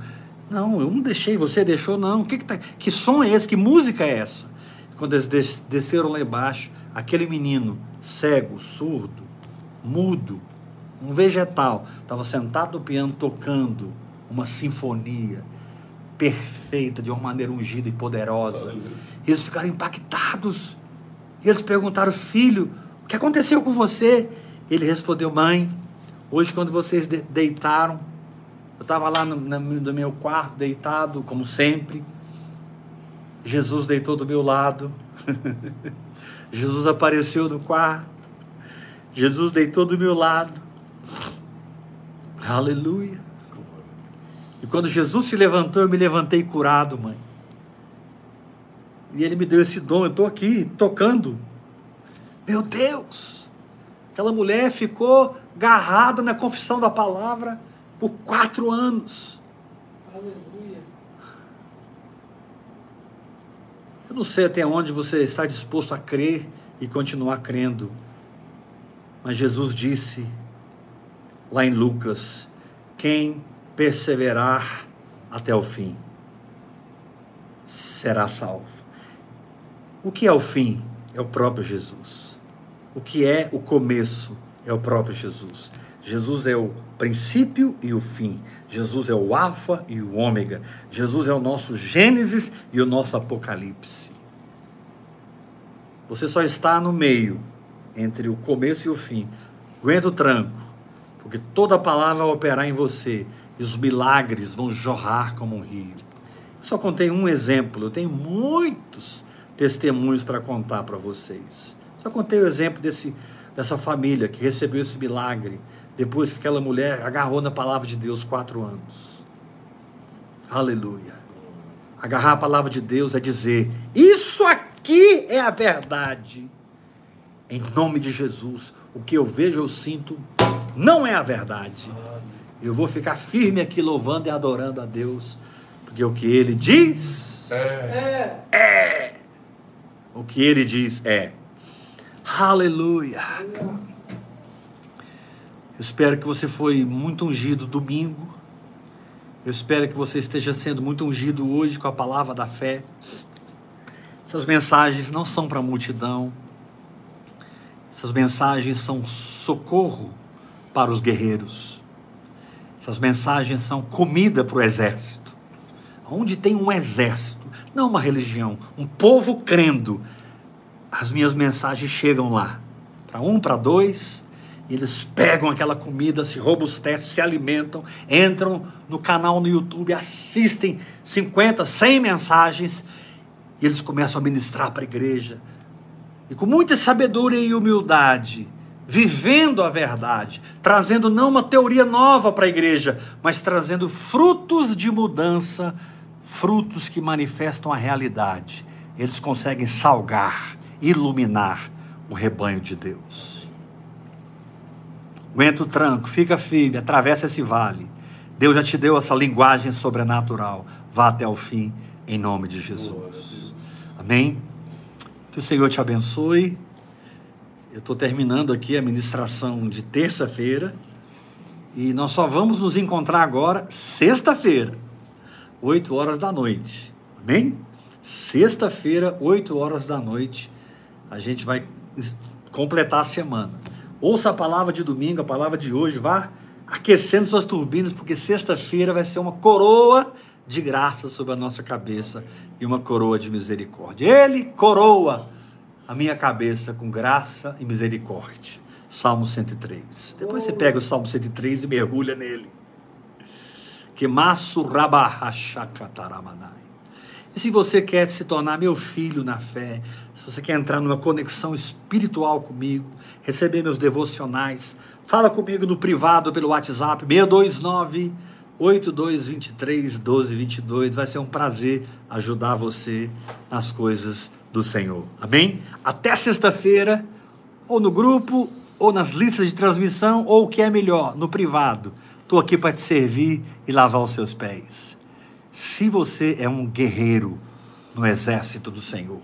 Não, eu não deixei, você deixou, não. Que, que, tá, que som é esse? Que música é essa? Quando eles desceram lá embaixo, aquele menino cego, surdo, mudo, um vegetal, estava sentado no piano tocando uma sinfonia perfeita, de uma maneira ungida e poderosa. E eles ficaram impactados. E eles perguntaram, filho, o que aconteceu com você? Ele respondeu, mãe, hoje quando vocês de deitaram, eu estava lá no, no meu quarto, deitado, como sempre. Jesus deitou do meu lado. Jesus apareceu no quarto. Jesus deitou do meu lado. Aleluia. E quando Jesus se levantou, eu me levantei curado, mãe. E ele me deu esse dom, eu estou aqui tocando. Meu Deus! Aquela mulher ficou agarrada na confissão da palavra por quatro anos. Aleluia. Eu não sei até onde você está disposto a crer e continuar crendo. Mas Jesus disse lá em Lucas: quem perseverar até o fim, será salvo. O que é o fim? É o próprio Jesus. O que é o começo? É o próprio Jesus. Jesus é o princípio e o fim. Jesus é o Alfa e o Ômega. Jesus é o nosso Gênesis e o nosso Apocalipse. Você só está no meio, entre o começo e o fim. Aguenta o tranco, porque toda palavra vai operar em você e os milagres vão jorrar como um rio. Eu só contei um exemplo, eu tenho muitos testemunhos para contar para vocês. Só contei o exemplo desse, dessa família que recebeu esse milagre depois que aquela mulher agarrou na palavra de Deus quatro anos. Aleluia. Agarrar a palavra de Deus é dizer: Isso aqui é a verdade. Em nome de Jesus, o que eu vejo, eu sinto, não é a verdade. Eu vou ficar firme aqui louvando e adorando a Deus, porque o que ele diz é. é. O que ele diz é. Aleluia. Eu espero que você foi muito ungido domingo. Eu espero que você esteja sendo muito ungido hoje com a palavra da fé. Essas mensagens não são para a multidão. Essas mensagens são socorro para os guerreiros. Essas mensagens são comida para o exército. Onde tem um exército, não uma religião, um povo crendo, as minhas mensagens chegam lá. Para um, para dois, eles pegam aquela comida, se robustecem, se alimentam, entram no canal no YouTube, assistem 50, 100 mensagens e eles começam a ministrar para a igreja. E com muita sabedoria e humildade, vivendo a verdade, trazendo não uma teoria nova para a igreja, mas trazendo frutos de mudança, frutos que manifestam a realidade. Eles conseguem salgar, iluminar o rebanho de Deus. Aguenta o tranco, fica firme, atravessa esse vale. Deus já te deu essa linguagem sobrenatural. Vá até o fim, em nome de Jesus. Amém? Que o Senhor te abençoe. Eu estou terminando aqui a ministração de terça-feira e nós só vamos nos encontrar agora sexta-feira, 8 horas da noite. Amém? Sexta-feira, 8 horas da noite, a gente vai completar a semana. Ouça a palavra de domingo, a palavra de hoje, vá aquecendo suas turbinas, porque sexta-feira vai ser uma coroa de graça sobre a nossa cabeça e uma coroa de misericórdia. Ele coroa a minha cabeça com graça e misericórdia. Salmo 103. Depois você pega o Salmo 103 e mergulha nele. Que maço E se você quer se tornar meu filho na fé, se você quer entrar numa conexão espiritual comigo, receber meus devocionais, fala comigo no privado pelo WhatsApp 629 8223 1222. Vai ser um prazer ajudar você nas coisas do Senhor. Amém? Até sexta-feira, ou no grupo, ou nas listas de transmissão, ou o que é melhor, no privado. Estou aqui para te servir e lavar os seus pés. Se você é um guerreiro no exército do Senhor,